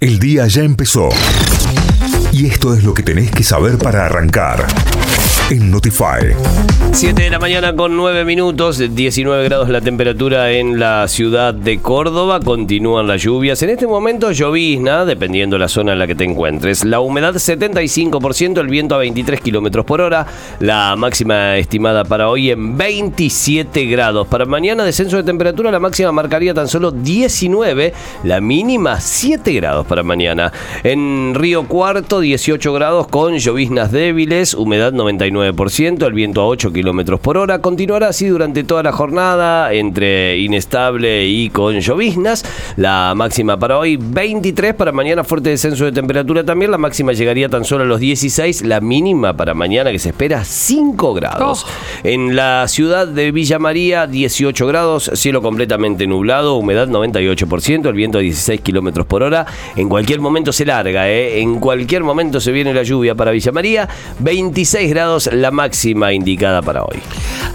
el día ya empezó. Y esto es lo que tenés que saber para arrancar en Notify. 7 de la mañana con 9 minutos, 19 grados la temperatura en la ciudad de Córdoba, continúan las lluvias. En este momento llovizna, dependiendo la zona en la que te encuentres. La humedad 75%, el viento a 23 kilómetros por hora. La máxima estimada para hoy en 27 grados. Para mañana descenso de temperatura, la máxima marcaría tan solo 19, la mínima 7 grados para mañana. En Río Cuarto 18 grados con lloviznas débiles, humedad 99%, el viento a 8 kilómetros por hora. Continuará así durante toda la jornada, entre inestable y con lloviznas. La máxima para hoy 23, para mañana fuerte descenso de temperatura también. La máxima llegaría tan solo a los 16, la mínima para mañana que se espera 5 grados. En la ciudad de Villa María 18 grados, cielo completamente nublado, humedad 98%, el viento a 16 kilómetros por hora. En cualquier momento se larga, ¿eh? en cualquier momento se viene la lluvia para Villa María. 26 grados la máxima indicada para hoy.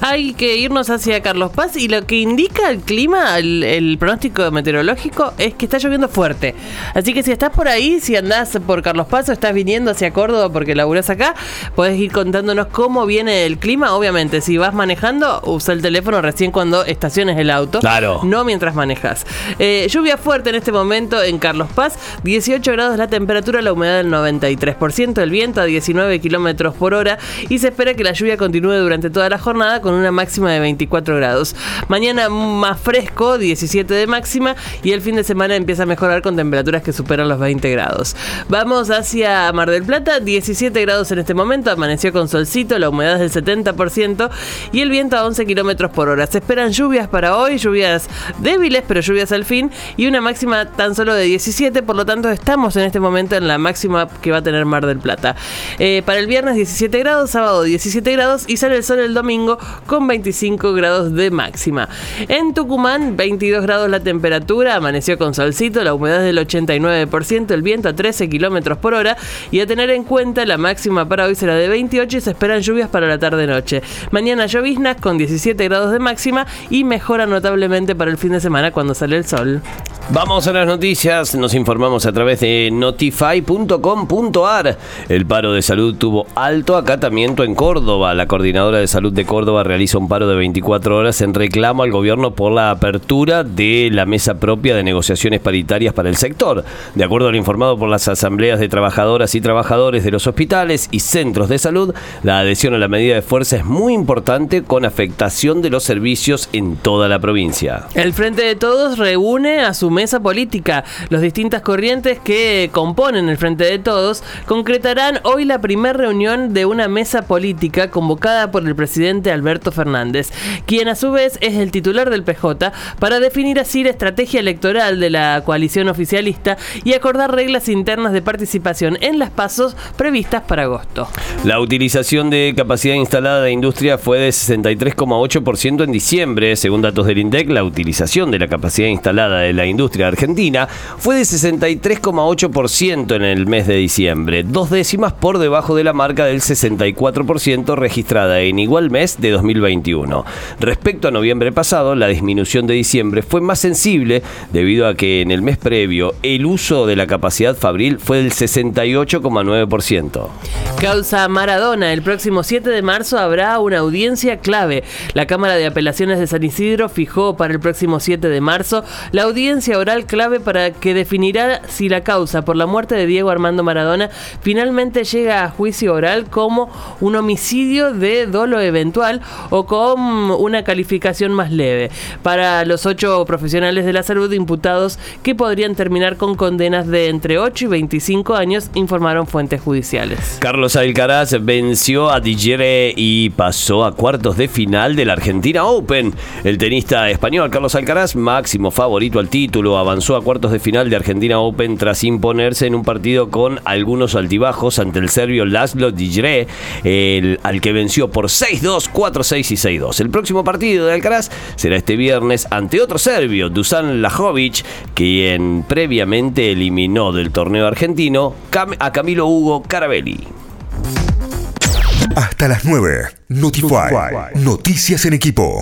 Hay que irnos hacia Carlos Paz y lo que indica el clima, el, el pronóstico meteorológico, es que está lloviendo fuerte. Así que si estás por ahí, si andás por Carlos Paz o estás viniendo hacia Córdoba porque laburás acá, podés ir contándonos cómo viene el clima. Obviamente, si vas manejando, usa el teléfono recién cuando estaciones el auto. Claro. No mientras manejas. Eh, lluvia fuerte en este momento en Carlos Paz, 18 grados la temperatura, la humedad del 93%, el viento a 19 kilómetros por hora y se espera que la lluvia continúe durante toda la jornada con una máxima de 24 grados. Mañana más fresco, 17 de máxima y el fin de semana empieza a mejorar con temperaturas que superan los 20 grados. Vamos hacia Mar del Plata, 17 grados en este momento, amaneció con solcito, la humedad es del 70% y el viento a 11 kilómetros por hora. Se esperan lluvias para hoy, lluvias débiles, pero lluvias al fin y una máxima tan solo de 17, por lo tanto estamos en este momento en la máxima que va a tener Mar del Plata. Eh, para el viernes 17 grados, sábado 17 grados y sale el sol el domingo con 25 grados de máxima. En Tucumán, 22 grados la temperatura, amaneció con solcito, la humedad del 89%, el viento a 13 kilómetros por hora y a tener en cuenta la máxima para hoy será de 28 y se esperan lluvias para la tarde-noche. Mañana lloviznas con 17 grados de máxima y mejora notablemente para el fin de semana cuando sale el sol. Vamos a las noticias, nos informamos a través de notify.com.ar. El paro de salud tuvo alto acatamiento en Córdoba. La coordinadora de salud de Córdoba realiza un paro de 24 horas en reclamo al gobierno por la apertura de la mesa propia de negociaciones paritarias para el sector. De acuerdo a lo informado por las asambleas de trabajadoras y trabajadores de los hospitales y centros de salud, la adhesión a la medida de fuerza es muy importante con afectación de los servicios en toda la provincia. El Frente de Todos reúne a su mesa política. Las distintas corrientes que componen el Frente de Todos concretarán hoy la primera reunión de una mesa política convocada por el presidente Alberto Fernández, quien a su vez es el titular del PJ, para definir así la estrategia electoral de la coalición oficialista y acordar reglas internas de participación en las pasos previstas para agosto. La utilización de capacidad instalada de industria fue de 63,8% en diciembre. Según datos del INDEC, la utilización de la capacidad instalada de la industria argentina fue de 63,8% en el mes de diciembre, dos décimas por debajo de la marca del 64% registrada en igual mes de 2021. Respecto a noviembre pasado, la disminución de diciembre fue más sensible debido a que en el mes previo el uso de la capacidad fabril fue del 68,9%. Causa Maradona. El próximo 7 de marzo habrá una audiencia clave. La Cámara de Apelaciones de San Isidro fijó para el próximo 7 de marzo la audiencia oral clave para que definirá si la causa por la muerte de Diego Armando Maradona finalmente llega a juicio oral como un homicidio de dolo eventual o con una calificación más leve. Para los ocho profesionales de la salud imputados que podrían terminar con condenas de entre 8 y 25 años, informaron fuentes judiciales. Carlos Alcaraz venció a Dijere y pasó a cuartos de final de la Argentina Open. El tenista español Carlos Alcaraz, máximo favorito al título, avanzó a cuartos de final de Argentina Open tras imponerse en un partido con algunos altibajos ante el serbio Laszlo Dijere, el, al que venció por 6-2, 4-6 y 6-2. El próximo partido de Alcaraz será este viernes ante otro serbio, Dusan Lajovic, quien previamente eliminó del torneo argentino a Camilo Hugo Carabelli. Hasta las 9. Notify. Noticias en equipo.